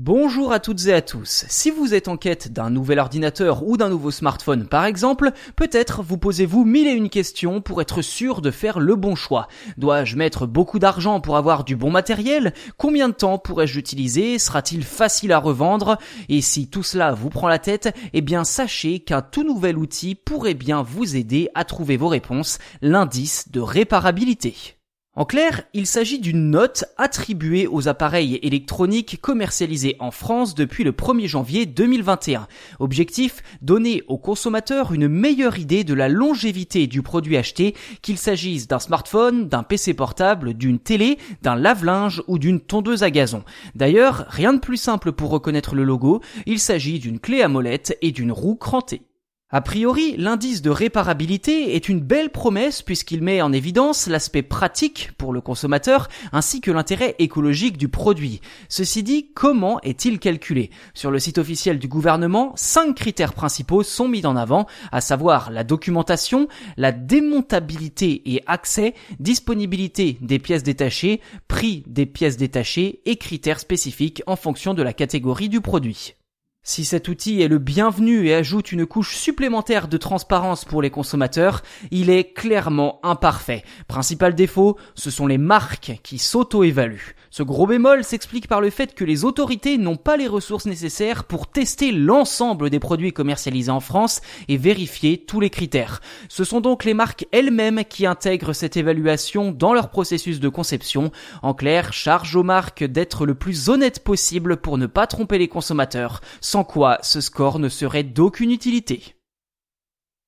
Bonjour à toutes et à tous. Si vous êtes en quête d'un nouvel ordinateur ou d'un nouveau smartphone par exemple, peut-être vous posez-vous mille et une questions pour être sûr de faire le bon choix. Dois-je mettre beaucoup d'argent pour avoir du bon matériel? Combien de temps pourrais-je l'utiliser? Sera-t-il facile à revendre? Et si tout cela vous prend la tête, eh bien sachez qu'un tout nouvel outil pourrait bien vous aider à trouver vos réponses, l'indice de réparabilité. En clair, il s'agit d'une note attribuée aux appareils électroniques commercialisés en France depuis le 1er janvier 2021. Objectif, donner aux consommateurs une meilleure idée de la longévité du produit acheté, qu'il s'agisse d'un smartphone, d'un PC portable, d'une télé, d'un lave-linge ou d'une tondeuse à gazon. D'ailleurs, rien de plus simple pour reconnaître le logo, il s'agit d'une clé à molette et d'une roue crantée. A priori, l'indice de réparabilité est une belle promesse puisqu'il met en évidence l'aspect pratique pour le consommateur ainsi que l'intérêt écologique du produit. Ceci dit, comment est-il calculé? Sur le site officiel du gouvernement, cinq critères principaux sont mis en avant, à savoir la documentation, la démontabilité et accès, disponibilité des pièces détachées, prix des pièces détachées et critères spécifiques en fonction de la catégorie du produit. Si cet outil est le bienvenu et ajoute une couche supplémentaire de transparence pour les consommateurs, il est clairement imparfait. Principal défaut, ce sont les marques qui s'auto-évaluent. Ce gros bémol s'explique par le fait que les autorités n'ont pas les ressources nécessaires pour tester l'ensemble des produits commercialisés en France et vérifier tous les critères. Ce sont donc les marques elles-mêmes qui intègrent cette évaluation dans leur processus de conception. En clair, charge aux marques d'être le plus honnête possible pour ne pas tromper les consommateurs sans quoi ce score ne serait d'aucune utilité.